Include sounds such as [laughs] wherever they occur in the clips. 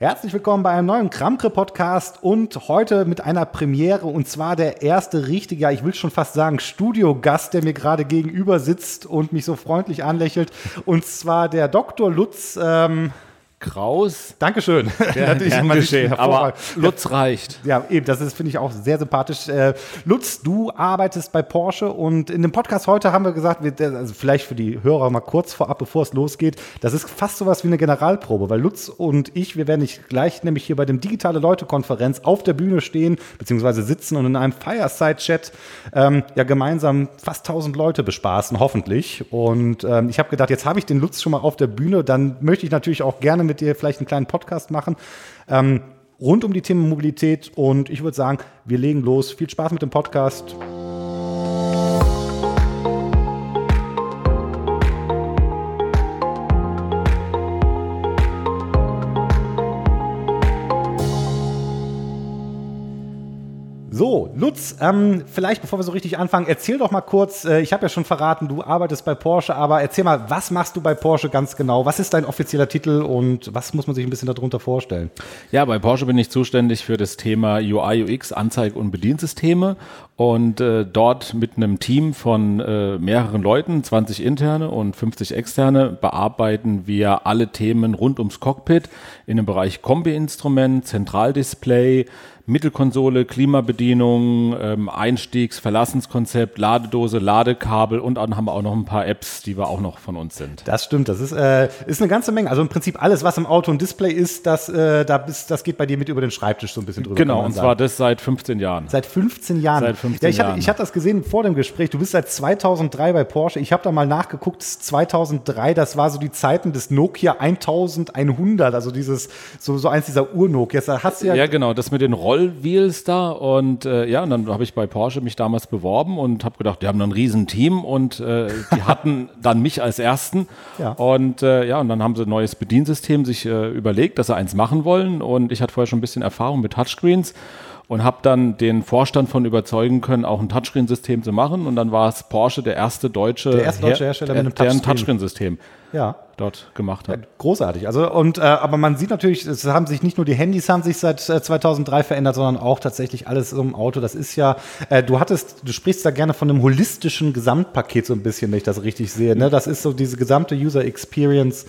Herzlich willkommen bei einem neuen Kramkre-Podcast und heute mit einer Premiere und zwar der erste richtige, ich will schon fast sagen, Studiogast, der mir gerade gegenüber sitzt und mich so freundlich anlächelt und zwar der Dr. Lutz. Ähm, Kraus. Dankeschön. [laughs] Ja, gern geschehen, aber Lutz reicht. Ja, eben, das ist, finde ich, auch sehr sympathisch. Äh, Lutz, du arbeitest bei Porsche und in dem Podcast heute haben wir gesagt, wir, also vielleicht für die Hörer mal kurz vorab, bevor es losgeht, das ist fast sowas wie eine Generalprobe, weil Lutz und ich, wir werden nicht gleich nämlich hier bei dem Digitale Leute-Konferenz auf der Bühne stehen, beziehungsweise sitzen und in einem Fireside-Chat ähm, ja gemeinsam fast 1000 Leute bespaßen, hoffentlich. Und ähm, ich habe gedacht, jetzt habe ich den Lutz schon mal auf der Bühne, dann möchte ich natürlich auch gerne mit dir vielleicht einen kleinen Podcast machen. Ähm, rund um die Themen Mobilität und ich würde sagen, wir legen los. Viel Spaß mit dem Podcast. So, Lutz, ähm, vielleicht bevor wir so richtig anfangen, erzähl doch mal kurz, äh, ich habe ja schon verraten, du arbeitest bei Porsche, aber erzähl mal, was machst du bei Porsche ganz genau? Was ist dein offizieller Titel und was muss man sich ein bisschen darunter vorstellen? Ja, bei Porsche bin ich zuständig für das Thema UI, UX, Anzeige- und Bediensysteme und äh, dort mit einem Team von äh, mehreren Leuten, 20 interne und 50 externe, bearbeiten wir alle Themen rund ums Cockpit in dem Bereich Kombi-Instrument, Zentraldisplay, Mittelkonsole, Klimabedienung, ähm, Einstiegs-, Verlassenskonzept, Ladedose, Ladekabel und dann haben wir auch noch ein paar Apps, die wir auch noch von uns sind. Das stimmt, das ist, äh, ist eine ganze Menge. Also im Prinzip alles, was im Auto und Display ist, das, äh, da bist, das geht bei dir mit über den Schreibtisch so ein bisschen drüber. Genau, und sagen. zwar das seit 15 Jahren. Seit 15 Jahren. Seit 15 ja, ich Jahren. Hatte, ich hatte das gesehen vor dem Gespräch. Du bist seit 2003 bei Porsche. Ich habe da mal nachgeguckt. 2003, das war so die Zeiten des Nokia 1100, also dieses so so eins dieser Ur-Nokias. Ja, genau, das mit den Rollwheels da und äh, ja, und dann habe ich bei Porsche mich damals beworben und habe gedacht, die haben ein riesen Team und äh, die [laughs] hatten dann mich als ersten Ja. und äh, ja, und dann haben sie ein neues Bediensystem sich äh, überlegt, dass sie eins machen wollen und ich hatte vorher schon ein bisschen Erfahrung mit Touchscreens und habe dann den Vorstand von überzeugen können, auch ein Touchscreen-System zu machen. Und dann war es Porsche der erste deutsche, Der erste deutsche Hersteller mit einem der ein Touchscreen. Ja. dort gemacht hat. Großartig. Also und äh, aber man sieht natürlich, es haben sich nicht nur die Handys haben sich seit äh, 2003 verändert, sondern auch tatsächlich alles im Auto. Das ist ja, äh, du hattest, du sprichst da gerne von einem holistischen Gesamtpaket so ein bisschen, wenn ich das richtig sehe. Ne? Das ist so diese gesamte User Experience.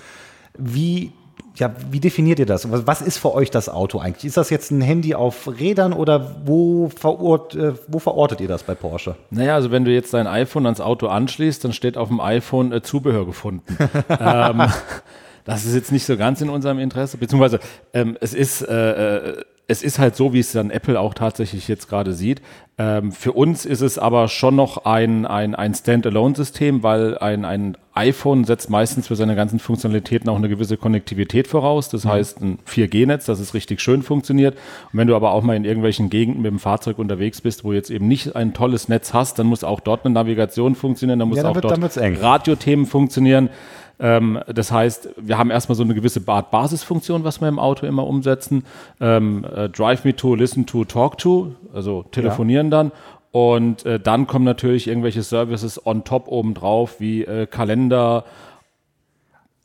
Wie ja, wie definiert ihr das? Was ist für euch das Auto eigentlich? Ist das jetzt ein Handy auf Rädern oder wo, verort, äh, wo verortet ihr das bei Porsche? Naja, also wenn du jetzt dein iPhone ans Auto anschließt, dann steht auf dem iPhone äh, Zubehör gefunden. [laughs] ähm, das ist jetzt nicht so ganz in unserem Interesse, beziehungsweise ähm, es ist äh, äh, es ist halt so, wie es dann Apple auch tatsächlich jetzt gerade sieht. Ähm, für uns ist es aber schon noch ein, ein, ein Standalone-System, weil ein, ein iPhone setzt meistens für seine ganzen Funktionalitäten auch eine gewisse Konnektivität voraus. Das heißt, ein 4G-Netz, das es richtig schön funktioniert. Und wenn du aber auch mal in irgendwelchen Gegenden mit dem Fahrzeug unterwegs bist, wo jetzt eben nicht ein tolles Netz hast, dann muss auch dort eine Navigation funktionieren, dann muss Ja, dann auch wird- dort. Radiothemen funktionieren. Ähm, das heißt, wir haben erstmal so eine gewisse Basisfunktion, was wir im Auto immer umsetzen. Ähm, äh, Drive me to, listen to, talk to, also telefonieren dann. Und äh, dann kommen natürlich irgendwelche Services on top obendrauf, wie äh, Kalender,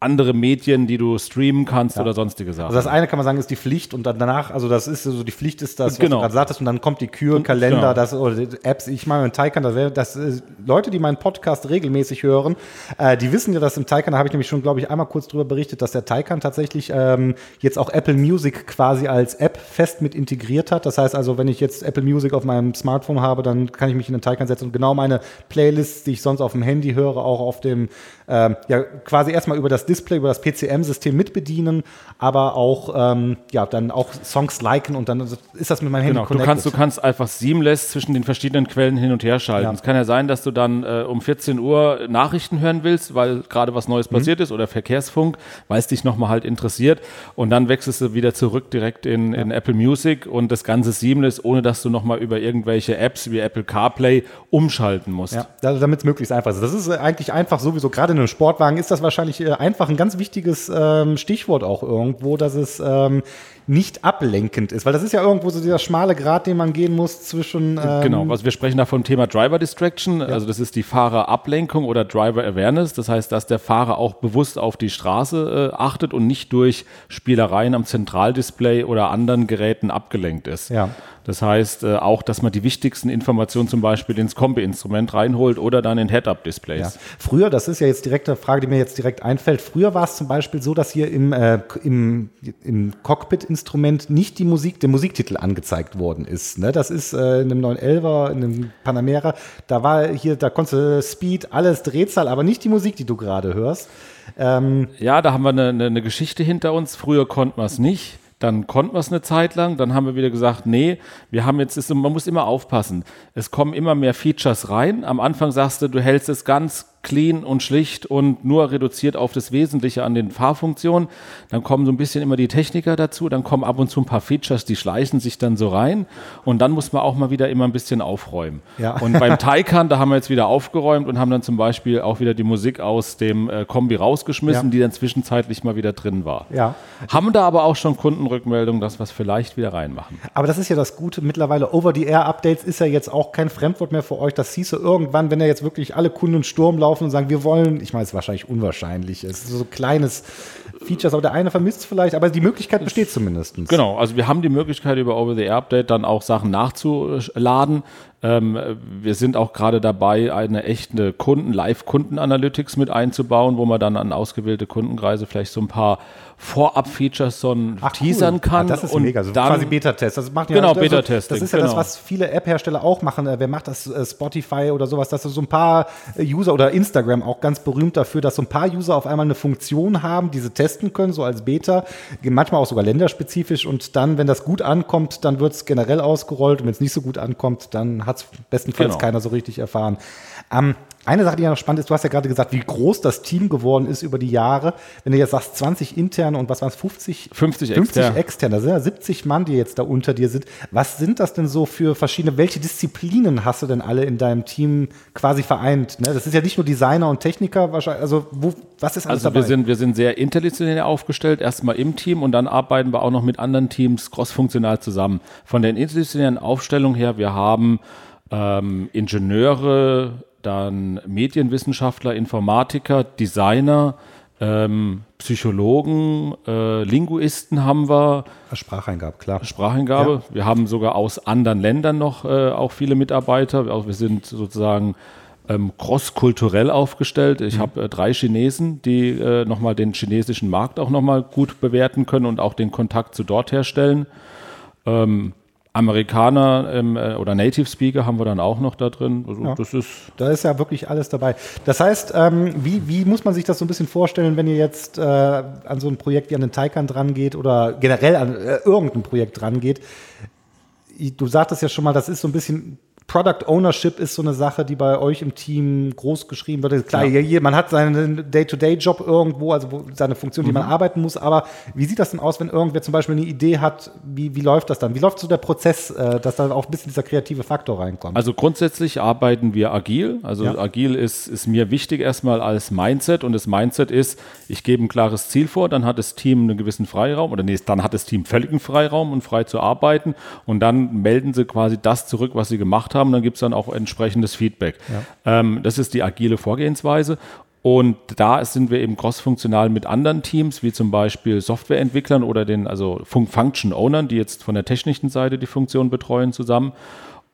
andere Medien, die du streamen kannst oder sonstige Sachen. Also das eine kann man sagen, ist die Pflicht und danach, also das ist so die Pflicht ist das, was Genau. du gerade sagtest, und dann kommt die Kür, Kalender, genau. das oder Apps. Ich meine, im Taycan, das, wär, das äh, Leute, die meinen Podcast regelmäßig hören, äh, die wissen ja, dass im Taycan, da habe ich nämlich schon, glaube ich, einmal kurz drüber berichtet, dass der Taycan tatsächlich ähm, jetzt auch Apple Music quasi als App fest mit integriert hat. Das heißt also, wenn ich jetzt Apple Music auf meinem Smartphone habe, dann kann ich mich in den Taycan setzen und genau meine Playlists, die ich sonst auf dem Handy höre, auch auf dem, ähm, ja, quasi erstmal über das Display, über das PCM-System mitbedienen, aber auch, ähm, ja, dann auch Songs liken und dann ist das mit meinem Handy Genau, du kannst, du connected. kannst einfach seamless zwischen den verschiedenen Quellen hin und her schalten. Ja. Es kann ja sein, dass du dann äh, um 14 Uhr Nachrichten hören willst, weil gerade was Mhm. Neues passiert ist oder Verkehrsfunk, weil es dich nochmal halt interessiert. Und dann wechselst du wieder zurück direkt in, in Apple Music und das Ganze seamless, ohne dass du nochmal über irgendwelche Apps wie Apple CarPlay umschalten musst. Ja, damit es möglichst einfach ist. Das ist äh, eigentlich einfach sowieso, gerade in einem Sportwagen ist das wahrscheinlich äh, einfach einfach ein ganz wichtiges ähm, Stichwort auch irgendwo, dass es ähm, nicht ablenkend ist, weil das ist ja irgendwo so dieser schmale Grat, den man gehen muss zwischen. Ähm genau, also wir sprechen da vom Thema Driver Distraction, ja. also das ist die Fahrerablenkung oder Driver Awareness, das heißt, dass der Fahrer auch bewusst auf die Straße äh, achtet und nicht durch Spielereien am Zentraldisplay oder anderen Geräten abgelenkt ist. Ja. Das heißt äh, auch, dass man die wichtigsten Informationen zum Beispiel ins Kombi-Instrument reinholt oder dann in Head-Up-Displays. Ja. Früher, das ist ja jetzt direkt eine Frage, die mir jetzt direkt einfällt, früher war es zum Beispiel so, dass hier im, äh, im, im Cockpit-Instrument nicht die Musik, der Musiktitel angezeigt worden ist. Ne? Das ist äh, in einem 911er, in einem Panamera, da war hier, da konntest du Speed, alles Drehzahl, aber nicht die Musik, die du gerade hörst. Ähm, ja, da haben wir eine, eine, Geschichte hinter uns. Früher konnten wir es nicht. Dann konnten wir es eine Zeit lang, dann haben wir wieder gesagt, nee, wir haben jetzt, man muss immer aufpassen. Es kommen immer mehr Features rein. Am Anfang sagst du, du hältst es ganz clean und schlicht und nur reduziert auf das Wesentliche an den Fahrfunktionen. Dann kommen so ein bisschen immer die Techniker dazu, dann kommen ab und zu ein paar Features, die schleichen sich dann so rein und dann muss man auch mal wieder immer ein bisschen aufräumen. Ja. Und beim Taycan, da haben wir jetzt wieder aufgeräumt und haben dann zum Beispiel auch wieder die Musik aus dem äh, Kombi rausgeschmissen, ja. die dann zwischenzeitlich mal wieder drin war. Ja. Haben da aber auch schon Kundenrückmeldungen, dass wir es vielleicht wieder reinmachen. Aber das ist ja das Gute, mittlerweile Over-the-Air-Updates ist ja jetzt auch kein Fremdwort mehr für euch. Das hieße irgendwann, wenn ja jetzt wirklich alle Kunden Sturm laufen, laufen und sagen, wir wollen, ich meine, es ist wahrscheinlich unwahrscheinlich, es ist so ein kleines Features, aber der eine vermisst es vielleicht, aber die Möglichkeit besteht zumindest. Genau, also wir haben die Möglichkeit über Over-the-Air-Update dann auch Sachen nachzuladen. Ähm, wir sind auch gerade dabei, eine echte Kunden, Live-Kunden-Analytics mit einzubauen, wo man dann an ausgewählte Kundenkreise vielleicht so ein paar Vorab-Features so Ach, teasern cool. kann. Ah, das ist und mega, so dann, quasi Beta-Test. Das macht ja genau, also, Beta-Testing. Das ist ja genau. das, was viele App-Hersteller auch machen. Äh, wer macht das? Äh, Spotify oder sowas, dass so ein paar äh, User oder Instagram auch ganz berühmt dafür, dass so ein paar User auf einmal eine Funktion haben, die sie testen können, so als Beta, manchmal auch sogar länderspezifisch und dann, wenn das gut ankommt, dann wird es generell ausgerollt und wenn es nicht so gut ankommt, dann hat es bestenfalls genau. keiner so richtig erfahren. Ähm, eine Sache, die ja noch spannend ist, du hast ja gerade gesagt, wie groß das Team geworden ist über die Jahre. Wenn du jetzt sagst, 20 interne und was waren es, 50? 50, 50 externe. externe. Das sind ja 70 Mann, die jetzt da unter dir sind. Was sind das denn so für verschiedene, welche Disziplinen hast du denn alle in deinem Team quasi vereint? Ne? Das ist ja nicht nur Designer und Techniker wahrscheinlich, also wo, was ist alles also dabei? Wir sind, wir sind sehr interdisziplinär aufgestellt, erstmal im Team und dann arbeiten wir auch noch mit anderen Teams crossfunktional zusammen. Von der interdisziplinären Aufstellung her, wir haben ähm, Ingenieure, dann Medienwissenschaftler, Informatiker, Designer, ähm, Psychologen, äh, Linguisten haben wir. Spracheingabe, klar. Spracheingabe. Ja. Wir haben sogar aus anderen Ländern noch äh, auch viele Mitarbeiter. Wir sind sozusagen ähm, crosskulturell aufgestellt. Ich mhm. habe äh, drei Chinesen, die äh, nochmal den chinesischen Markt auch nochmal gut bewerten können und auch den Kontakt zu dort herstellen. Ähm, Amerikaner ähm, äh, oder Native Speaker haben wir dann auch noch da drin. Also ja. das ist da ist ja wirklich alles dabei. Das heißt, ähm, wie, wie muss man sich das so ein bisschen vorstellen, wenn ihr jetzt äh, an so ein Projekt wie an den Taycan dran geht oder generell an äh, irgendein Projekt dran geht? Du sagtest ja schon mal, das ist so ein bisschen Product Ownership ist so eine Sache, die bei euch im Team groß geschrieben wird. Klar, ja. man hat seinen Day-to-Day-Job irgendwo, also seine Funktion, die mhm. man arbeiten muss. Aber wie sieht das denn aus, wenn irgendwer zum Beispiel eine Idee hat? Wie, wie läuft das dann? Wie läuft so der Prozess, äh, dass da auch ein bisschen dieser kreative Faktor reinkommt? Also grundsätzlich arbeiten wir agil. Also ja. agil ist, ist mir wichtig erstmal als Mindset. Und das Mindset ist, ich gebe ein klares Ziel vor, dann hat das Team einen gewissen Freiraum oder nee, dann hat das Team völligen Freiraum und frei zu arbeiten. Und dann melden sie quasi das zurück, was sie gemacht haben, dann gibt es dann auch entsprechendes Feedback. Ja. Ähm, das ist die agile Vorgehensweise. Und da sind wir eben crossfunktional mit anderen Teams, wie zum Beispiel Softwareentwicklern oder den also Function Ownern, die jetzt von der technischen Seite die Funktion betreuen, zusammen.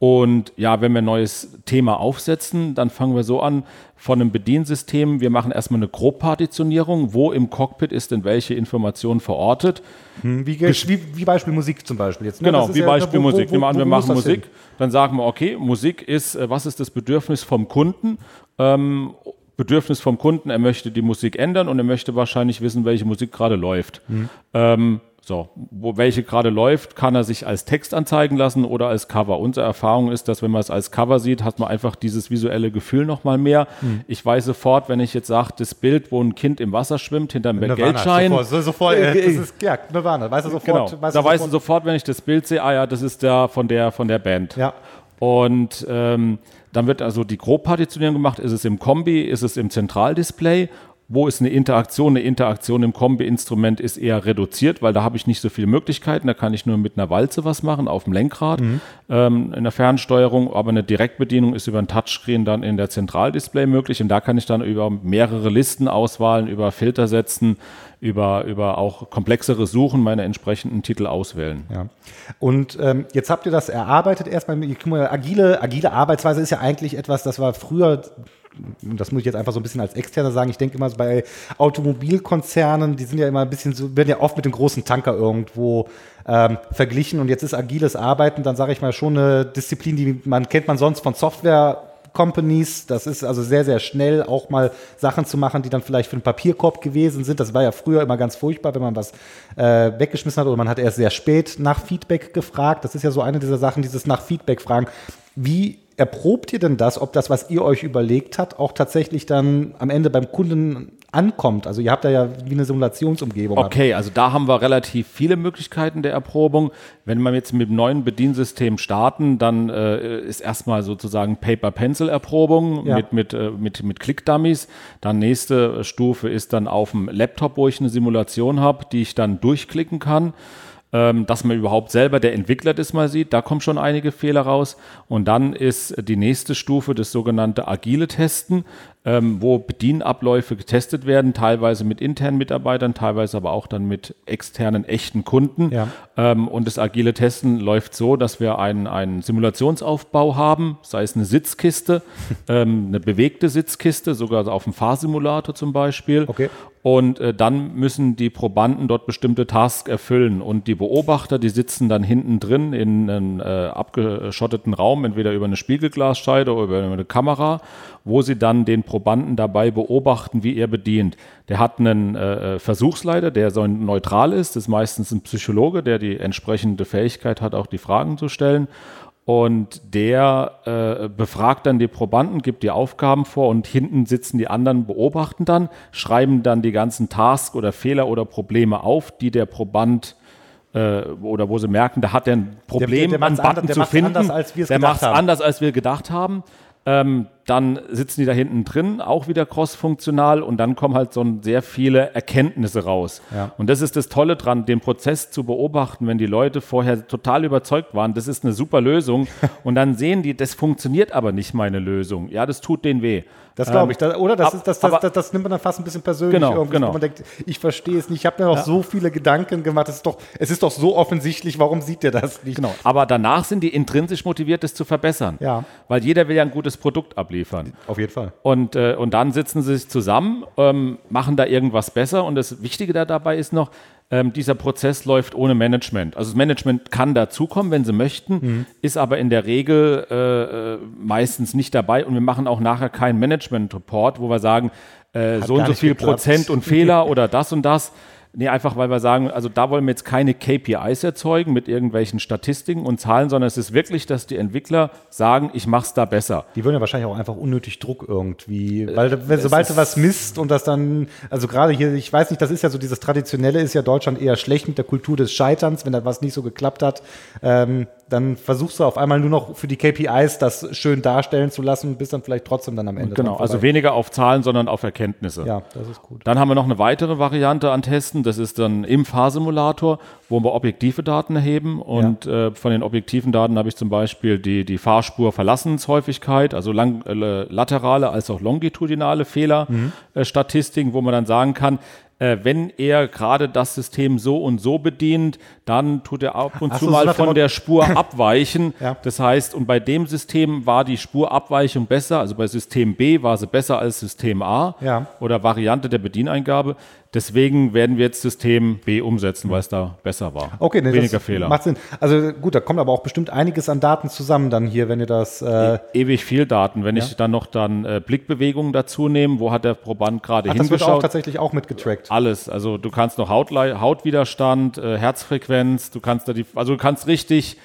Und ja, wenn wir ein neues Thema aufsetzen, dann fangen wir so an von einem Bediensystem. Wir machen erstmal eine Grobpartitionierung. Wo im Cockpit ist denn welche Information verortet? Hm, wie, wie, wie, Beispiel Musik zum Beispiel jetzt. Ne? Genau, wie ja, Beispiel wo, Musik. Wo, wo, wir machen Musik, hin? dann sagen wir, okay, Musik ist, äh, was ist das Bedürfnis vom Kunden? Ähm, Bedürfnis vom Kunden, er möchte die Musik ändern und er möchte wahrscheinlich wissen, welche Musik gerade läuft. Mhm. Ähm, so, wo welche gerade läuft, kann er sich als Text anzeigen lassen oder als Cover. Unsere Erfahrung ist, dass wenn man es als Cover sieht, hat man einfach dieses visuelle Gefühl nochmal mehr. Hm. Ich weiß sofort, wenn ich jetzt sage, das Bild, wo ein Kind im Wasser schwimmt, hinterm Geldschein. Sofort, sofort äh, das ist, ja, Nirvana. Weißt du sofort, genau. weißt da weißt du sofort, wenn ich das Bild sehe, ah ja, das ist der von der, von der Band. Ja. Und ähm, dann wird also die Grobpartitionierung gemacht. Ist es im Kombi, ist es im Zentraldisplay wo ist eine Interaktion? Eine Interaktion im Kombi-Instrument ist eher reduziert, weil da habe ich nicht so viele Möglichkeiten. Da kann ich nur mit einer Walze was machen auf dem Lenkrad mhm. ähm, in der Fernsteuerung. Aber eine Direktbedienung ist über ein Touchscreen dann in der Zentraldisplay möglich. Und da kann ich dann über mehrere Listen auswahlen, über Filter setzen, über, über auch komplexere Suchen meine entsprechenden Titel auswählen. Ja. Und ähm, jetzt habt ihr das erarbeitet erstmal. Agile, agile Arbeitsweise ist ja eigentlich etwas, das war früher das muss ich jetzt einfach so ein bisschen als Externer sagen, ich denke immer so bei Automobilkonzernen, die sind ja immer ein bisschen so, werden ja oft mit dem großen Tanker irgendwo ähm, verglichen und jetzt ist agiles Arbeiten, dann sage ich mal schon eine Disziplin, die man kennt man sonst von Software Companies. Das ist also sehr, sehr schnell auch mal Sachen zu machen, die dann vielleicht für den Papierkorb gewesen sind. Das war ja früher immer ganz furchtbar, wenn man was äh, weggeschmissen hat oder man hat erst sehr spät nach Feedback gefragt. Das ist ja so eine dieser Sachen, dieses nach Feedback fragen. Wie erprobt ihr denn das, ob das, was ihr euch überlegt habt, auch tatsächlich dann am Ende beim Kunden ankommt? Also ihr habt da ja wie eine Simulationsumgebung. Okay, also da haben wir relativ viele Möglichkeiten der Erprobung. Wenn wir jetzt mit dem neuen Bediensystem starten, dann äh, ist erstmal sozusagen Paper-Pencil-Erprobung ja. mit, mit, äh, mit, mit Click-Dummies. Dann nächste Stufe ist dann auf dem Laptop, wo ich eine Simulation habe, die ich dann durchklicken kann ähm, dass man überhaupt selber der Entwickler das mal sieht. Da kommen schon einige Fehler raus. Und dann ist die nächste Stufe das sogenannte agile Testen ähm, wo Bedienabläufe getestet werden, teilweise mit internen Mitarbeitern, teilweise aber auch dann mit externen echten Kunden. Ja. Ähm, und das agile Testen läuft so, dass wir einen, einen Simulationsaufbau haben, sei es eine Sitzkiste, [laughs] ähm, eine bewegte Sitzkiste, sogar auf dem Fahrsimulator zum Beispiel. Okay. Und äh, dann müssen die Probanden dort bestimmte Tasks erfüllen. Und die Beobachter, die sitzen dann hinten drin in einem äh, abgeschotteten Raum, entweder über eine Spiegelglasscheide oder über eine Kamera wo sie dann den Probanden dabei beobachten, wie er bedient. Der hat einen äh, Versuchsleiter, der so neutral ist, das ist meistens ein Psychologe, der die entsprechende Fähigkeit hat, auch die Fragen zu stellen. Und der äh, befragt dann die Probanden, gibt die Aufgaben vor und hinten sitzen die anderen, beobachten dann, schreiben dann die ganzen Tasks oder Fehler oder Probleme auf, die der Proband äh, oder wo sie merken, da hat er ein Problem, der, der, der einen Button zu finden. Anders, der macht es anders, als wir gedacht haben. Ähm, dann sitzen die da hinten drin, auch wieder cross-funktional und dann kommen halt so sehr viele Erkenntnisse raus. Ja. Und das ist das Tolle dran, den Prozess zu beobachten, wenn die Leute vorher total überzeugt waren, das ist eine super Lösung [laughs] und dann sehen die, das funktioniert aber nicht meine Lösung. Ja, das tut denen weh. Das glaube ich, das, oder? Das, ist, das, das, das, nimmt man dann fast ein bisschen persönlich genau, irgendwie, genau. man denkt, ich verstehe es nicht, ich habe mir noch ja. so viele Gedanken gemacht, es ist, doch, es ist doch so offensichtlich, warum sieht ihr das nicht? Genau, aber danach sind die intrinsisch motiviert, es zu verbessern. Ja. Weil jeder will ja ein gutes Produkt abliefern. Auf jeden Fall. Und, äh, und dann sitzen sie sich zusammen, ähm, machen da irgendwas besser und das Wichtige da dabei ist noch, ähm, dieser Prozess läuft ohne Management. Also das Management kann dazukommen, wenn sie möchten, mhm. ist aber in der Regel äh, äh, meistens nicht dabei und wir machen auch nachher keinen Management-Report, wo wir sagen, äh, so und so viel geklappt. Prozent und Fehler [laughs] oder das und das. Nee, einfach weil wir sagen, also da wollen wir jetzt keine KPIs erzeugen mit irgendwelchen Statistiken und Zahlen, sondern es ist wirklich, dass die Entwickler sagen, ich mache es da besser. Die würden ja wahrscheinlich auch einfach unnötig Druck irgendwie, weil wenn, sobald du was misst und das dann, also gerade hier, ich weiß nicht, das ist ja so dieses Traditionelle, ist ja Deutschland eher schlecht mit der Kultur des Scheiterns, wenn da was nicht so geklappt hat. Ähm, dann versuchst du auf einmal nur noch für die KPIs das schön darstellen zu lassen, bis dann vielleicht trotzdem dann am Ende. Genau, also weniger auf Zahlen, sondern auf Erkenntnisse. Ja, das ist gut. Dann haben wir noch eine weitere Variante an Testen, das ist dann im Fahrsimulator, wo wir objektive Daten erheben und ja. äh, von den objektiven Daten habe ich zum Beispiel die, die Fahrspur-Verlassenshäufigkeit, also lang, äh, laterale als auch longitudinale Fehlerstatistiken, mhm. äh, wo man dann sagen kann, wenn er gerade das System so und so bedient, dann tut er ab und Ach zu so, mal von der Spur [laughs] abweichen. ja. Das heißt, und bei dem System war die Spurabweichung besser, also bei System B war sie besser als System A ja. oder Variante der Bedieneingabe. Deswegen werden wir jetzt System B umsetzen, weil es da besser war. Okay, nee, weniger Fehler. Macht Sinn. Also gut, da kommt aber auch bestimmt einiges an Daten zusammen dann hier, wenn ihr das. Äh e ewig viel Daten. Wenn ja? ich dann noch dann äh, Blickbewegungen dazu nehme, wo hat der Proband gerade hingeschaut? Das wird auch tatsächlich auch mitgetrackt. Alles. Also du kannst noch Hautle Hautwiderstand, äh, Herzfrequenz, du kannst da die, also du kannst richtig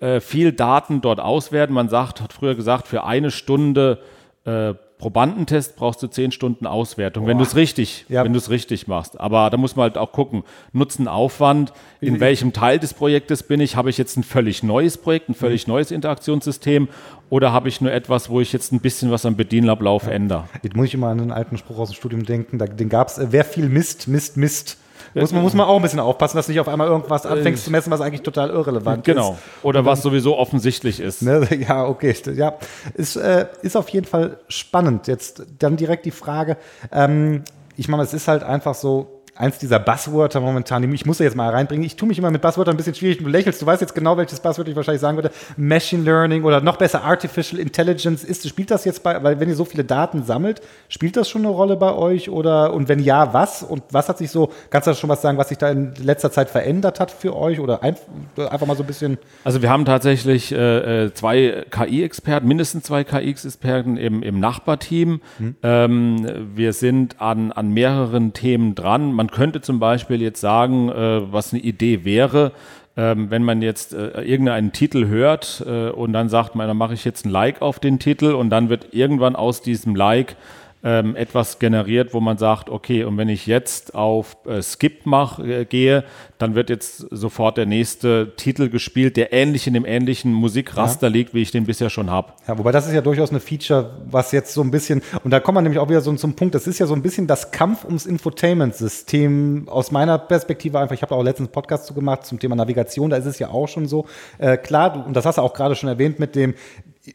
äh, viel Daten dort auswerten. Man sagt, hat früher gesagt, für eine Stunde äh, Probandentest brauchst du zehn Stunden Auswertung, wenn du es richtig, Ja. wenn du es richtig machst. Aber da muss man halt auch gucken, Nutzen, Aufwand, in welchem Teil des Projektes bin ich? Habe ich jetzt ein völlig neues Projekt, ein völlig neues Interaktionssystem oder habe ich nur etwas, wo ich jetzt ein bisschen was am Bedienablauf ändere? Jetzt muss ich immer an einen alten Spruch aus dem Studium denken, den gab es, äh, wer viel misst, misst, misst. Muss man, muss man auch ein bisschen aufpassen, dass du nicht auf einmal irgendwas anfängst zu messen, was eigentlich total irrelevant Genau. ist. Oder was sowieso offensichtlich ist. Ne? [laughs] Ja, okay. Ja, ist, äh, ist auf jeden Fall spannend. Jetzt dann direkt die Frage, ähm, ich meine, es ist halt einfach so, eins dieser Buzzwörter momentan, ich muss jetzt mal reinbringen. Ich tue mich immer mit Buzzwörtern ein bisschen schwierig. Du lächelst, du weißt jetzt genau, welches Buzzword ich wahrscheinlich sagen würde. Machine Learning oder noch besser Artificial Intelligence. Ist, spielt das jetzt bei, weil wenn ihr so viele Daten sammelt, spielt das schon eine Rolle bei euch? Oder und wenn ja, was? Und was hat sich so, kannst du da schon was sagen, was sich da in letzter Zeit verändert hat für euch? Oder ein, einfach mal so ein bisschen. Also wir haben tatsächlich äh, äh, zwei KI-Experten, mindestens zwei KI-Experten im, im Nachbarteam. Ähm, wir sind an, an mehreren Themen dran. Man könnte zum Beispiel jetzt sagen, äh, was eine Idee wäre, ähm, wenn man jetzt äh, irgendeinen Titel hört äh, und dann sagt man, dann mache ich jetzt ein Like auf den Titel und dann wird irgendwann aus diesem Like ähm, etwas generiert, wo man sagt, okay, und wenn ich jetzt auf äh, Skip mach, äh, gehe, dann wird jetzt sofort der nächste Titel gespielt, der ähnlich in dem ähnlichen Musikraster liegt, wie ich den bisher schon habe. Ja, wobei das ist ja durchaus eine Feature, was jetzt so ein bisschen, und da kommt man nämlich auch wieder so zum Punkt, das ist ja so ein bisschen das Kampf ums Infotainment-System aus meiner Perspektive einfach. Ich habe da auch letztens einen Podcast zu gemacht zum Thema Navigation, da ist es ja auch schon so. Äh, klar, und das hast du auch gerade schon erwähnt mit dem,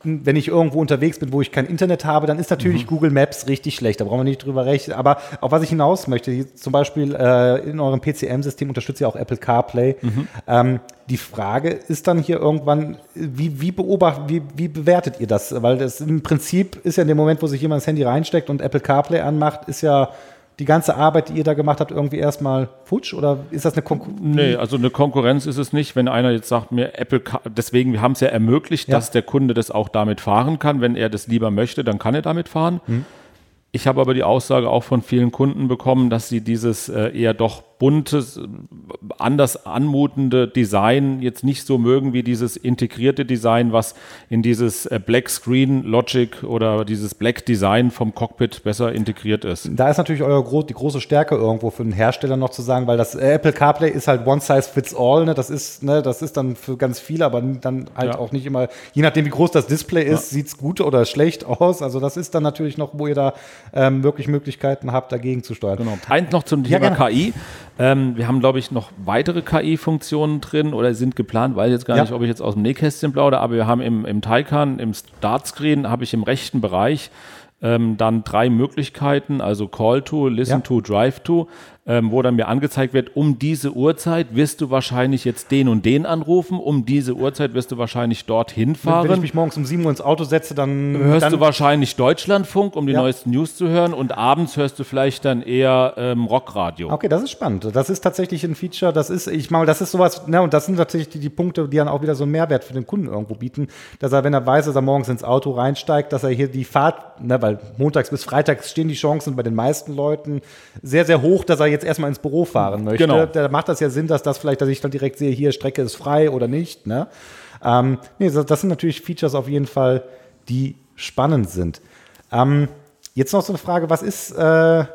wenn ich irgendwo unterwegs bin, wo ich kein Internet habe, dann ist natürlich Google Maps richtig schlecht. Da brauchen wir nicht drüber rechnen. Aber auf was ich hinaus möchte, zum Beispiel äh, in eurem PCM-System unterstützt ihr auch Apple CarPlay. Ähm, die Frage ist dann hier irgendwann, wie, wie beobachtet, wie, wie bewertet ihr das? Weil das im Prinzip ist ja in dem Moment, wo sich jemand das Handy reinsteckt und Apple CarPlay anmacht, ist ja die ganze Arbeit, die ihr da gemacht habt, irgendwie erstmal futsch? Oder ist das eine Konkurrenz? Nee, also eine Konkurrenz ist es nicht, wenn einer jetzt sagt mir, Apple, Car- deswegen, wir haben es ja ermöglicht, Ja. dass der Kunde das auch damit fahren kann. Wenn er das lieber möchte, dann kann er damit fahren. Ich habe aber die Aussage auch von vielen Kunden bekommen, dass sie dieses äh, eher doch buntes, anders anmutende Design jetzt nicht so mögen wie dieses integrierte Design, was in dieses äh, Black Screen Logic oder dieses Black Design vom Cockpit besser integriert ist. Da ist natürlich euer gro die große Stärke irgendwo für den Hersteller noch zu sagen, weil das äh, Apple CarPlay ist halt one size fits all, ne? Das ist, ne, das ist dann für ganz viele, aber dann halt Ja. auch nicht immer, je nachdem wie groß das Display ist, sieht's gut oder schlecht aus. Also das ist dann natürlich noch, wo ihr da ähm, wirklich Möglichkeiten habt, dagegen zu steuern. Genau. Eins noch zum Ja, Thema gerne. KI. Ähm, wir haben, glaube ich, noch weitere KI-Funktionen drin oder sind geplant, weiß jetzt gar Ja. nicht, ob ich jetzt aus dem Nähkästchen plaudere, aber wir haben im, im Taycan, im Startscreen, habe ich im rechten Bereich ähm, dann drei Möglichkeiten, also Call to, Listen Ja. to, Drive to, ähm, wo dann mir angezeigt wird, um diese Uhrzeit wirst du wahrscheinlich jetzt den und den anrufen, um diese Uhrzeit wirst du wahrscheinlich dorthin fahren. Wenn ich mich morgens um 7 Uhr ins Auto setze, dann hörst dann, du wahrscheinlich Deutschlandfunk, um die Ja. neuesten News zu hören und abends hörst du vielleicht dann eher ähm, Rockradio. Okay, das ist spannend. Das ist tatsächlich ein Feature, das ist, ich meine, das ist sowas, ne, und das sind natürlich die, die Punkte, die dann auch wieder so einen Mehrwert für den Kunden irgendwo bieten, dass er, wenn er weiß, dass er morgens ins Auto reinsteigt, dass er hier die Fahrt, ne, weil montags bis freitags stehen die Chancen bei den meisten Leuten sehr, sehr hoch, dass er jetzt erstmal ins Büro fahren möchte. Genau. Da macht das ja Sinn, dass das vielleicht, dass ich dann direkt sehe, hier Strecke ist frei oder nicht, ne? Ähm, nee, das, das sind natürlich Features auf jeden Fall, die spannend sind. Ähm, jetzt noch so eine Frage, was ist, äh,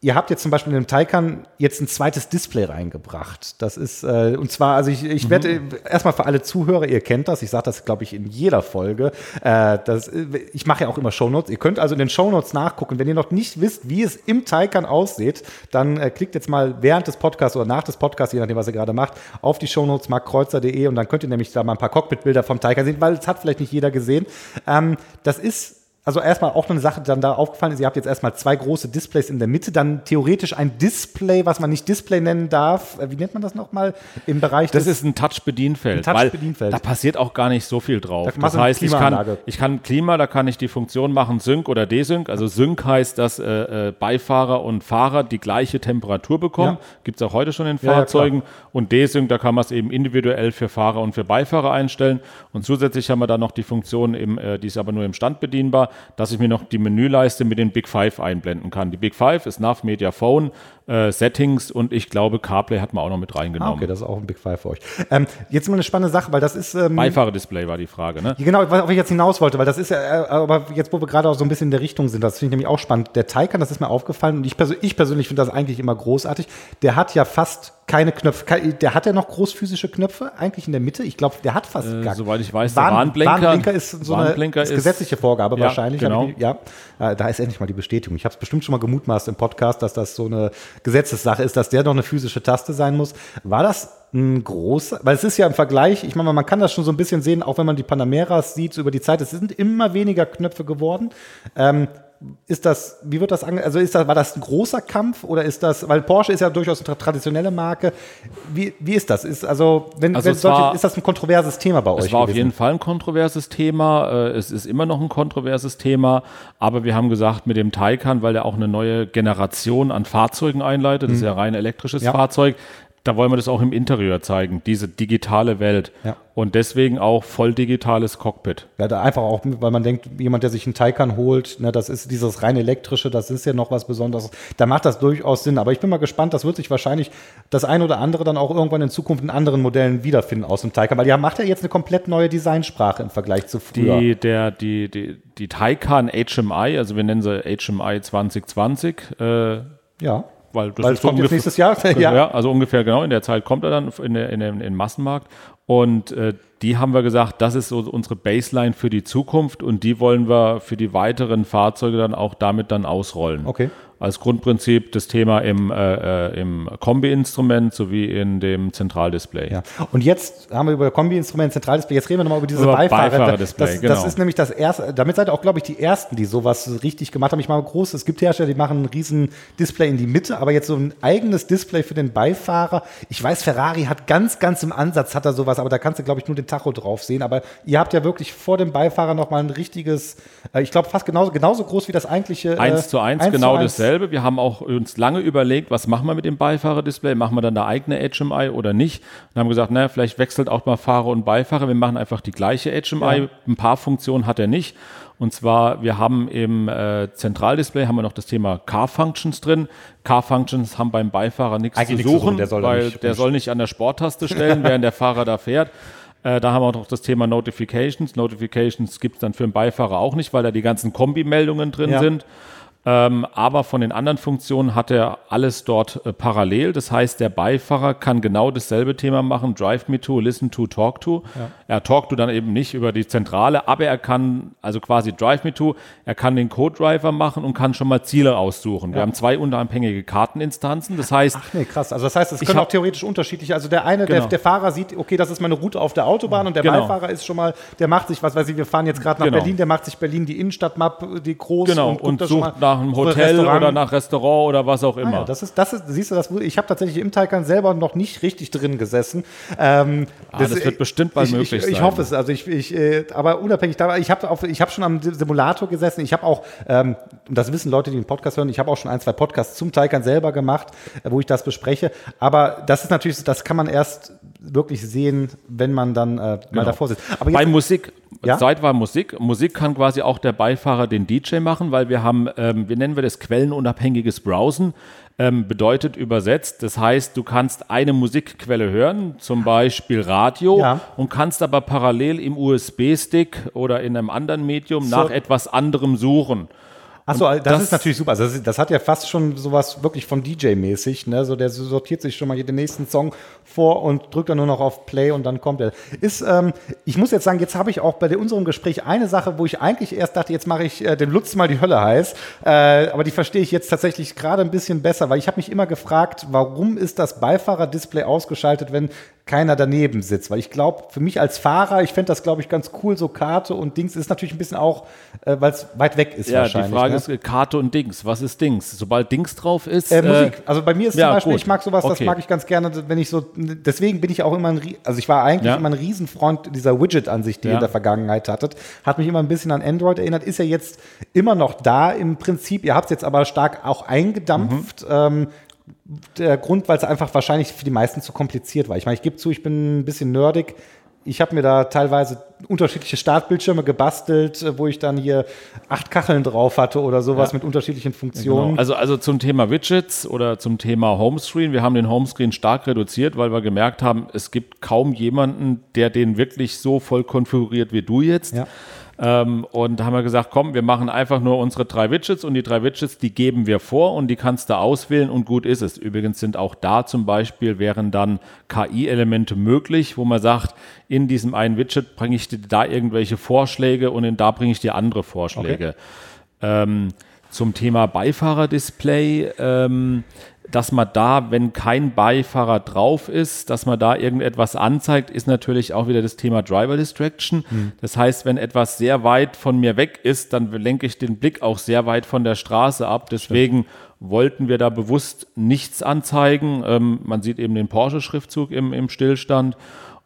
Ihr habt jetzt zum Beispiel in dem Taycan jetzt ein zweites Display reingebracht. Das ist, äh, und zwar, also ich, ich werde erstmal für alle Zuhörer, ihr kennt das, ich sage das, glaube ich, in jeder Folge. Äh, das, äh, ich mache ja auch immer Shownotes. Ihr könnt also in den Shownotes nachgucken. Wenn ihr noch nicht wisst, wie es im Taycan aussieht, dann äh, klickt jetzt mal während des Podcasts oder nach des Podcasts, je nachdem, was ihr gerade macht, auf die Shownotes markkreuzer.de und dann könnt ihr nämlich da mal ein paar Cockpitbilder vom Taycan sehen, weil es hat vielleicht nicht jeder gesehen. Ähm, das ist also erstmal auch noch eine Sache, die dann da aufgefallen ist, ihr habt jetzt erstmal zwei große Displays in der Mitte, dann theoretisch ein Display, was man nicht Display nennen darf. Äh, Wie nennt man das nochmal? Im Bereich Das ist ein Touch-Bedienfeld. Touch-Bedienfeld. Da passiert auch gar nicht so viel drauf. Da Das heißt, ich kann, ich kann Klima, da kann ich die Funktion machen, Sync oder Desync. Also Sync heißt, dass äh, äh, Beifahrer und Fahrer die gleiche Temperatur bekommen. Ja. Gibt es auch heute schon in Ja, ja, Fahrzeugen. und Desync, da kann man es eben individuell für Fahrer und für Beifahrer einstellen. Und zusätzlich haben wir dann noch die Funktion, im, äh, die ist aber nur im Stand bedienbar, dass ich mir noch die Menüleiste mit den Big Five einblenden kann. Die Big Five ist NAV, Media, Phone äh, Settings und ich glaube, CarPlay hat man auch noch mit Ah, reingenommen. okay, das ist auch ein Big Five für euch. Ähm, jetzt mal eine spannende Sache, weil das ist. Ähm, Beifahrerdisplay war die Frage, ne? Genau, worauf ich jetzt hinaus wollte, weil das ist ja, äh, aber jetzt, wo wir gerade auch so ein bisschen in der Richtung sind, das finde ich nämlich auch spannend. Der Taycan, das ist mir aufgefallen und ich, persö ich persönlich finde das eigentlich immer großartig. Der hat ja fast keine Knöpfe. Der hat ja noch großphysische Knöpfe eigentlich in der Mitte. Ich glaube, der hat fast Äh, gar soweit ich weiß, der Warn, Warnblinker- Warnblinker ist so Warnblinker eine ist ist- gesetzliche Vorgabe Ja, wahrscheinlich. genau. die- Ja, Äh, da ist endlich mal die Bestätigung. Ich habe es bestimmt schon mal gemutmaßt im Podcast, dass das so eine Gesetzessache ist, dass der noch eine physische Taste sein muss. War das ein großer, weil es ist ja im Vergleich, ich meine, man kann das schon so ein bisschen sehen, auch wenn man die Panameras sieht so über die Zeit, es sind immer weniger Knöpfe geworden. Ähm, ist das, wie wird das ange, also ist das, war das ein großer Kampf oder ist das, weil Porsche ist ja durchaus eine tra- traditionelle Marke. Wie, wie ist das? Ist, also, wenn, Also wenn es war- ist das ein kontroverses Thema bei euch? Es war auf gewesen? jeden Fall ein kontroverses Thema. Äh, Es ist immer noch ein kontroverses Thema. Aber wir haben gesagt, mit dem Taycan, weil der auch eine neue Generation an Fahrzeugen einleitet, das ist ja rein elektrisches Mhm. Ja. Fahrzeug, da wollen wir das auch im Interieur zeigen, diese digitale Welt. Ja. Und deswegen auch voll digitales Cockpit. Ja, da einfach auch, weil man denkt, jemand, der sich einen Taycan holt, ne, das ist dieses rein elektrische, das ist ja noch was Besonderes. Da macht das durchaus Sinn. Aber ich bin mal gespannt, das wird sich wahrscheinlich das ein oder andere dann auch irgendwann in Zukunft in anderen Modellen wiederfinden aus dem Taycan. Weil die macht ja jetzt eine komplett neue Designsprache im Vergleich zu früher. Die, der, die, die, die Taycan HMI, also wir nennen sie HMI 2020, äh, ja. Weil das Weil ist kommt ungefähr- nächstes Jahr. [laughs] Ja. ja. also ungefähr genau in der Zeit kommt er dann in, der, in, den, in den Massenmarkt. Und äh, die haben wir gesagt, das ist so unsere Baseline für die Zukunft und die wollen wir für die weiteren Fahrzeuge dann auch damit dann ausrollen. Okay. Als Grundprinzip das Thema im, äh, äh, im Kombi-Instrument sowie in dem Zentraldisplay. Ja. Und jetzt haben wir über Kombi-Instrument, Zentraldisplay, jetzt reden wir nochmal über diese Über Beifahrer. Beifahrerdisplay, das, genau. das ist nämlich das erste, damit seid ihr auch, glaube ich, die ersten, die sowas richtig gemacht haben. Ich meine, groß, es gibt Hersteller, die machen ein riesen Display in die Mitte, aber jetzt so ein eigenes Display für den Beifahrer. Ich weiß, Ferrari hat ganz, ganz im Ansatz hat er sowas, aber da kannst du, glaube ich, nur den Tacho drauf sehen. Aber ihr habt ja wirklich vor dem Beifahrer nochmal ein richtiges, äh, ich glaube, fast genauso, genauso groß wie das eigentliche. äh, Eins zu eins, genau dasselbe. Wir haben auch uns lange überlegt, was machen wir mit dem Beifahrerdisplay? Machen wir dann eine eigene HMI oder nicht? Und haben gesagt, naja, vielleicht wechselt auch mal Fahrer und Beifahrer. Wir machen einfach die gleiche HMI. Ja. Ein paar Funktionen hat er nicht. Und zwar, wir haben im äh, Zentraldisplay haben wir noch das Thema Car Functions drin. Car Functions haben beim Beifahrer nichts Eigentlich zu suchen, der soll weil nicht der soll nicht an der Sporttaste stellen, während der Fahrer da fährt. Äh, da haben wir auch noch das Thema Notifications. Notifications gibt es dann für den Beifahrer auch nicht, weil da die ganzen Kombi-Meldungen drin Ja. sind. Ähm, aber von den anderen Funktionen hat er alles dort äh, parallel. Das heißt, der Beifahrer kann genau dasselbe Thema machen: Drive me to, listen to, talk to. Er talk to dann eben nicht über die Zentrale, aber er kann also quasi Drive me to. Er kann den Code-Driver machen und kann schon mal Ziele aussuchen. Wir haben zwei unabhängige Karteninstanzen. Das heißt, Ach nee, krass. Also das heißt, es können auch theoretisch unterschiedliche. Also der eine, der, Genau. der Fahrer sieht, okay, das ist meine Route auf der Autobahn und der Genau. Beifahrer ist schon mal, der macht sich, was weiß ich, wir fahren jetzt gerade nach Genau. Berlin, der macht sich Berlin die Innenstadtmap, die groß genau, und schon sucht mal nach einem Hotel Restaurant. oder nach Restaurant oder was auch Ah, immer. ja, das ist, das ist, siehst du, das, ich habe tatsächlich im Taycan selber noch nicht richtig drin gesessen. Ähm, Ah, das wird bestimmt bald ich, möglich ich, ich sein. hoffe es. Also ich, ich äh, aber unabhängig dabei, ich habe ich habe schon am Simulator gesessen. Ich habe auch, ähm, das wissen Leute, die den Podcast hören, ich habe auch schon ein, zwei Podcasts zum Taycan selber gemacht, äh, wo ich das bespreche. Aber das ist natürlich, das kann man erst wirklich sehen, wenn man dann äh, mal Genau. davor sitzt. Aber Bei jetzt, Musik, Ja? Zeit war Musik. Musik kann quasi auch der Beifahrer den DJ machen, weil wir haben, ähm, wie nennen wir das, quellenunabhängiges Browsen. Ähm, bedeutet übersetzt, das heißt, du kannst eine Musikquelle hören, zum Beispiel Radio, Ja. und kannst aber parallel im USB-Stick oder in einem anderen Medium So. nach etwas anderem suchen. Achso, das, das- ist natürlich super. Also das, das hat ja fast schon sowas wirklich von DJ-mäßig. Ne? So, der sortiert sich schon mal den nächsten Song vor und drückt dann nur noch auf Play und dann kommt er. Ist, ähm, ich muss jetzt sagen, jetzt habe ich auch bei unserem Gespräch eine Sache, wo ich eigentlich erst dachte, jetzt mache ich äh, dem Lutz mal die Hölle heiß. Äh, aber die verstehe ich jetzt tatsächlich gerade ein bisschen besser, weil ich habe mich immer gefragt, warum ist das Beifahrerdisplay ausgeschaltet, wenn keiner daneben sitzt. Weil ich glaube, für mich als Fahrer, ich fände das, glaube ich, ganz cool, so Karte und Dings ist natürlich ein bisschen auch, äh, weil es weit weg ist Ja, wahrscheinlich. die Frage ne? ist äh, Karte und Dings. Was ist Dings? Sobald Dings drauf ist. Äh, Musik. Also bei mir ist ja, zum Beispiel, gut. ich mag sowas, das Okay. mag ich ganz gerne, wenn ich so, deswegen bin ich auch immer ein, also ich war eigentlich Ja. immer ein Riesenfreund dieser Widget-Ansicht, die ihr Ja. in der Vergangenheit hattet. Hat mich immer ein bisschen an Android erinnert, ist ja jetzt immer noch da im Prinzip. Ihr habt es jetzt aber stark auch eingedampft. Mhm. Ähm, der Grund, weil es einfach wahrscheinlich für die meisten zu kompliziert war. Ich meine, ich gebe zu, ich bin ein bisschen nerdig. Ich habe mir da teilweise unterschiedliche Startbildschirme gebastelt, äh, wo ich dann hier acht Kacheln drauf hatte oder sowas ja. mit unterschiedlichen Funktionen. Genau. Also, also zum Thema Widgets oder zum Thema Homescreen. Wir haben den Homescreen stark reduziert, weil wir gemerkt haben, es gibt kaum jemanden, der den wirklich so voll konfiguriert wie du jetzt. Ja. Ähm, und da haben wir gesagt, komm, wir machen einfach nur unsere drei Widgets und die drei Widgets, die geben wir vor und die kannst du auswählen und gut ist es. Übrigens sind auch da zum Beispiel wären dann KI-Elemente möglich, wo man sagt, in diesem einen Widget bringe ich dir da irgendwelche Vorschläge und in da bringe ich dir andere Vorschläge. Okay. Ähm, zum Thema Beifahrerdisplay. Ähm, dass man da, wenn kein Beifahrer drauf ist, dass man da irgendetwas anzeigt, ist natürlich auch wieder das Thema Driver Distraction. Mhm. Das heißt, wenn etwas sehr weit von mir weg ist, dann lenke ich den Blick auch sehr weit von der Straße ab. Deswegen Stimmt. wollten wir da bewusst nichts anzeigen. Ähm, man sieht eben den Porsche-Schriftzug im, im Stillstand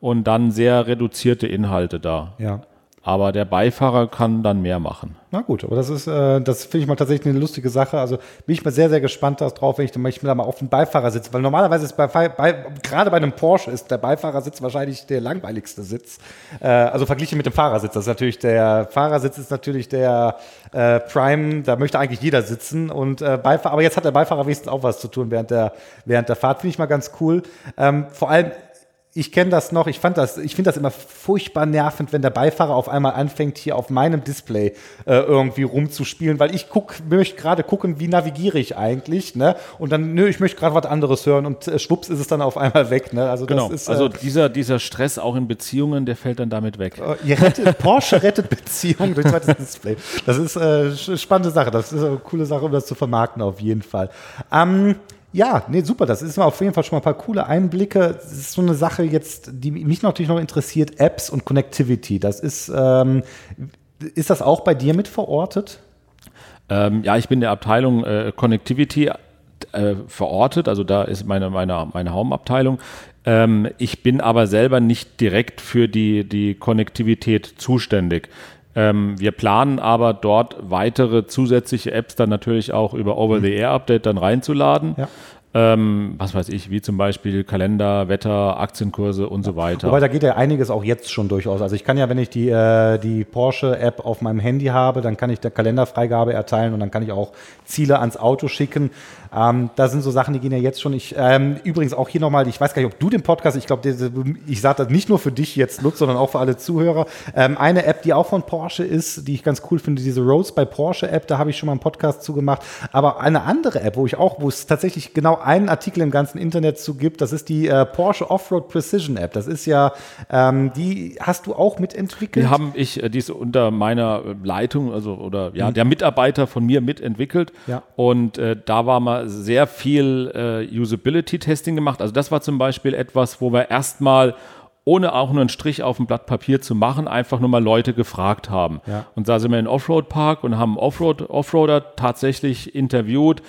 und dann sehr reduzierte Inhalte da. Ja. Aber der Beifahrer kann dann mehr machen. Na gut, aber das ist, äh, das finde ich mal tatsächlich eine lustige Sache. Also bin ich mal sehr, sehr gespannt darauf, wenn ich, wenn da mal auf dem Beifahrer sitze. Weil normalerweise ist bei, bei gerade bei einem Porsche ist der Beifahrersitz wahrscheinlich der langweiligste Sitz. Äh, also verglichen mit dem Fahrersitz. Das ist natürlich der Fahrersitz ist natürlich der äh, Prime, da möchte eigentlich jeder sitzen. Und äh, Beifahrer, aber jetzt hat der Beifahrer wenigstens auch was zu tun während der, während der Fahrt. Finde ich mal ganz cool. Ähm, vor allem ich kenne das noch, ich fand das, ich finde das immer furchtbar nervend, wenn der Beifahrer auf einmal anfängt, hier auf meinem Display äh, irgendwie rumzuspielen, weil ich guck, möchte gerade gucken, wie navigiere ich eigentlich, ne? Und dann, nö, ich möchte gerade was anderes hören und äh, schwupps ist es dann auf einmal weg, ne? Also genau. Ist, äh, also dieser, dieser Stress auch in Beziehungen, der fällt dann damit weg. Äh, ihr rettet, [laughs] Porsche rettet Beziehungen durch zweites Display. Das ist äh, spannende Sache, das ist eine coole Sache, um das zu vermarkten auf jeden Fall. Ähm, ja, nee, super. Das ist auf jeden Fall schon mal ein paar coole Einblicke. Das ist so eine Sache jetzt, die mich natürlich noch interessiert, Apps und Connectivity. Das ist, ähm, ist das auch bei dir mit verortet? Ähm, ja, ich bin in der Abteilung äh, Connectivity äh, verortet, also da ist meine, meine, meine Home-Abteilung. Ähm, ich bin aber selber nicht direkt für die, die Konnektivität zuständig. Ähm, wir planen aber dort weitere zusätzliche Apps dann natürlich auch über Over-the-Air-Update dann reinzuladen. Ja. Ähm, was weiß ich, wie zum Beispiel Kalender, Wetter, Aktienkurse und so weiter. Wobei da geht ja einiges auch jetzt schon durchaus. Also ich kann ja, wenn ich die, äh, die Porsche-App auf meinem Handy habe, dann kann ich der Kalenderfreigabe erteilen und dann kann ich auch Ziele ans Auto schicken. Ähm, da sind so Sachen, die gehen ja jetzt schon. Ich, ähm, übrigens auch hier nochmal, ich weiß gar nicht, ob du den Podcast, ich glaube, ich sage das nicht nur für dich jetzt nutzt, sondern auch für alle Zuhörer. Ähm, eine App, die auch von Porsche ist, die ich ganz cool finde, diese Rose bei Porsche App, da habe ich schon mal einen Podcast zugemacht. Aber eine andere App, wo ich auch, wo es tatsächlich genau einen Artikel im ganzen Internet zu gibt, das ist die äh, Porsche Offroad Precision App. Das ist ja, ähm, die hast du auch mitentwickelt? Die haben ich, äh, die ist unter meiner Leitung, also oder ja, mhm. der Mitarbeiter von mir mitentwickelt. Ja. Und äh, da war mal sehr viel äh, Usability-Testing gemacht. Also das war zum Beispiel etwas, wo wir erstmal ohne auch nur einen Strich auf dem Blatt Papier zu machen, einfach nur mal Leute gefragt haben. Ja. Und da sind wir in Offroad-Park und haben Offroad, Offroader tatsächlich interviewt,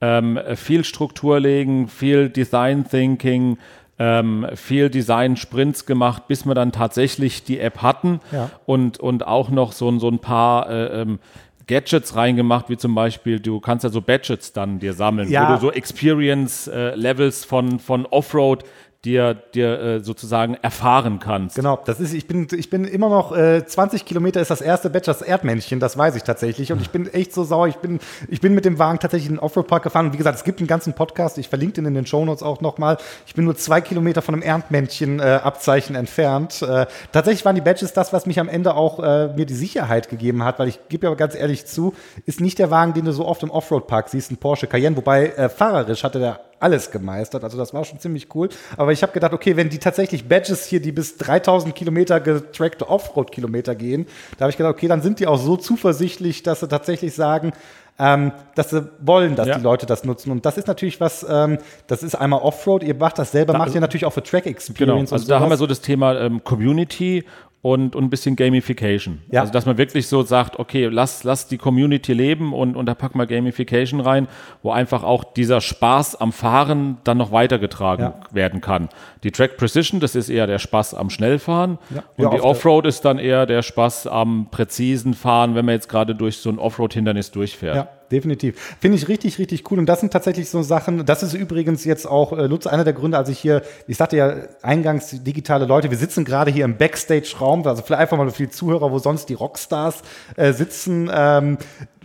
ähm, viel Struktur legen, viel Design Thinking, ähm, viel Design-Sprints gemacht, bis wir dann tatsächlich die App hatten ja. und, und auch noch so, so ein paar äh, ähm, Gadgets reingemacht, wie zum Beispiel, du kannst ja so Badgets dann dir sammeln, ja. wo du so Experience-Levels äh, von, von Offroad dir, dir äh, sozusagen erfahren kannst. Genau, das ist, ich bin, ich bin immer noch, äh, 20 Kilometer ist das erste Batch, das Erdmännchen, das weiß ich tatsächlich. Und ich bin echt so sauer. Ich bin, ich bin mit dem Wagen tatsächlich in den Offroad-Park gefahren. Und wie gesagt, es gibt einen ganzen Podcast, ich verlinke den in den Shownotes auch nochmal. Ich bin nur zwei Kilometer von einem Erdmännchen-Abzeichen äh, entfernt. Äh, tatsächlich waren die Badges das, was mich am Ende auch äh, mir die Sicherheit gegeben hat, weil ich gebe ja ganz ehrlich zu, ist nicht der Wagen, den du so oft im Offroad-Park siehst, ein Porsche Cayenne, wobei äh, fahrerisch hatte der alles gemeistert. Also das war schon ziemlich cool. Aber ich habe gedacht, okay, wenn die tatsächlich Badges hier, die bis 3000 Kilometer getrackte Offroad-Kilometer gehen, da habe ich gedacht, okay, dann sind die auch so zuversichtlich, dass sie tatsächlich sagen, ähm, dass sie wollen, dass ja. die Leute das nutzen. Und das ist natürlich was, ähm, das ist einmal Offroad, ihr macht das selber, da, macht ihr natürlich auch für Track Experience. Genau, also da haben wir so das Thema ähm, Community und, und ein bisschen Gamification. Ja. Also, dass man wirklich so sagt, okay, lass, lass die Community leben und, und da pack mal Gamification rein, wo einfach auch dieser Spaß am Fahren dann noch weitergetragen ja. werden kann. Die Track Precision, das ist eher der Spaß am Schnellfahren ja. und ja, die Offroad ist dann eher der Spaß am präzisen Fahren, wenn man jetzt gerade durch so ein Offroad-Hindernis durchfährt. Definitiv. Finde ich richtig, richtig cool. Und das sind tatsächlich so Sachen, das ist übrigens jetzt auch, äh, Lutz, einer der Gründe, als ich hier, ich sagte ja eingangs digitale Leute, wir sitzen gerade hier im Backstage-Raum, also vielleicht einfach mal für die Zuhörer, wo sonst die Rockstars äh, sitzen, ähm,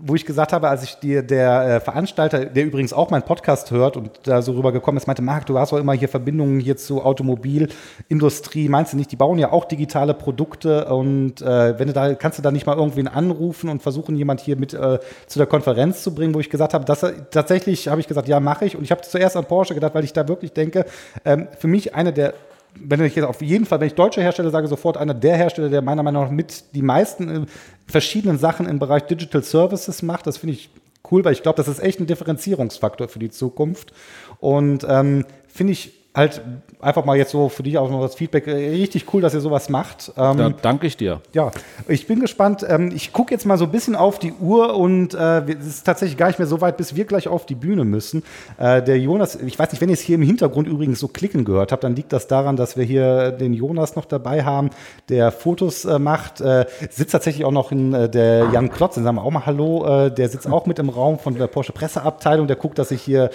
wo ich gesagt habe, als ich dir der äh, Veranstalter, der übrigens auch meinen Podcast hört und da so rübergekommen ist, meinte, Marc, du hast auch immer hier Verbindungen hier zur Automobilindustrie, meinst du nicht, die bauen ja auch digitale Produkte? Und äh, wenn du da, kannst du da nicht mal irgendwen anrufen und versuchen, jemand hier mit äh, zu der Konferenz zu bringen, wo ich gesagt habe, das, tatsächlich habe ich gesagt, ja, mache ich. Und ich habe zuerst an Porsche gedacht, weil ich da wirklich denke, ähm, für mich eine der wenn ich jetzt auf jeden Fall, wenn ich deutsche Hersteller sage, sofort einer der Hersteller, der meiner Meinung nach mit die meisten äh, verschiedenen Sachen im Bereich Digital Services macht. Das finde ich cool, weil ich glaube, das ist echt ein Differenzierungsfaktor für die Zukunft. Und ähm, finde ich halt einfach mal jetzt so für dich auch noch das Feedback. Äh, richtig cool, dass ihr sowas macht. Ähm, da danke ich dir. Ja, ich bin gespannt. Ähm, ich gucke jetzt mal so ein bisschen auf die Uhr und äh, es ist tatsächlich gar nicht mehr so weit, bis wir gleich auf die Bühne müssen. Äh, der Jonas, ich weiß nicht, wenn ihr es hier im Hintergrund übrigens so klicken gehört habt, dann liegt das daran, dass wir hier den Jonas noch dabei haben, der Fotos äh, macht. Äh, sitzt tatsächlich auch noch in äh, der Jan Klotz, den sagen wir auch mal Hallo. der sitzt auch mit im Raum von der Porsche Presseabteilung. Der guckt, dass ich hier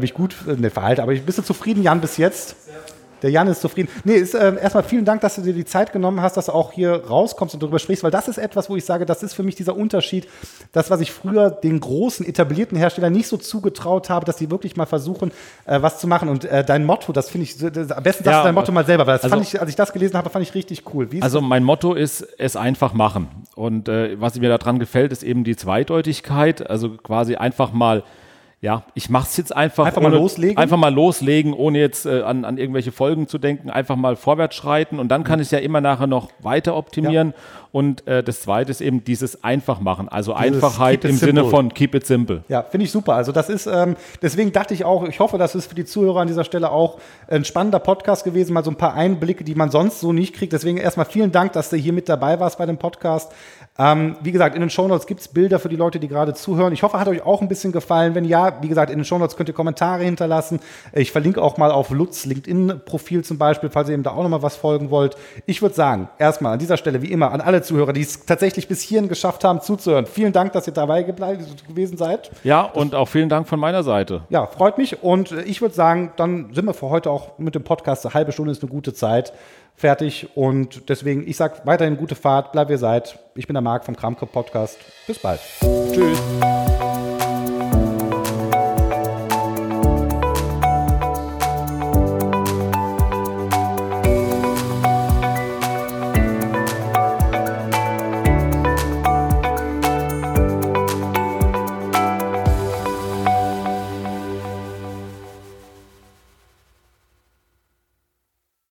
mich gut ne, verhalte. Aber ich bist du zufrieden, Jan, bis jetzt? Der Jan ist zufrieden. Nee, ist, äh, erstmal vielen Dank, dass du dir die Zeit genommen hast, dass du auch hier rauskommst und darüber sprichst, weil das ist etwas, wo ich sage, das ist für mich dieser Unterschied, das, was ich früher den großen etablierten Herstellern nicht so zugetraut habe, dass sie wirklich mal versuchen, äh, was zu machen. Und äh, dein Motto, das finde ich, das, am besten sagst ja, du dein Motto mal selber, weil das also, fand ich, als ich das gelesen habe, fand ich richtig cool. also mein Motto ist, es einfach machen. Und äh, was mir daran gefällt, ist eben die Zweideutigkeit, also quasi einfach mal ja, ich mache es jetzt einfach. Einfach ohne, mal loslegen? Einfach mal loslegen, ohne jetzt äh, an, an irgendwelche Folgen zu denken. Einfach mal vorwärts schreiten und dann kann ich es ja immer nachher noch weiter optimieren. Ja. Und äh, das zweite ist eben dieses einfach machen. Also dieses Einfachheit im simple. Sinne von keep it simple. Ja, finde ich super. Also das ist, ähm, deswegen dachte ich auch, ich hoffe, das ist für die Zuhörer an dieser Stelle auch ein spannender Podcast gewesen, mal so ein paar Einblicke, die man sonst so nicht kriegt. Deswegen erstmal vielen Dank, dass du hier mit dabei warst bei dem Podcast. Ähm, wie gesagt, in den Shownotes gibt es Bilder für die Leute, die gerade zuhören. Ich hoffe, hat euch auch ein bisschen gefallen. Wenn ja, wie gesagt, in den Shownotes könnt ihr Kommentare hinterlassen. Ich verlinke auch mal auf Lutz LinkedIn-Profil zum Beispiel, falls ihr ihm da auch nochmal was folgen wollt. Ich würde sagen, erstmal an dieser Stelle, wie immer, an alle Zuhörer, die es tatsächlich bis hierhin geschafft haben, zuzuhören. Vielen Dank, dass ihr dabei gewesen seid. Ja, und auch vielen Dank von meiner Seite. Ja, freut mich. Und ich würde sagen, dann sind wir für heute auch mit dem Podcast. Eine halbe Stunde ist eine gute Zeit fertig. Und deswegen, ich sage weiterhin gute Fahrt, bleib ihr seid. Ich bin der Marc vom Kramkopf Podcast. Bis bald. Tschüss.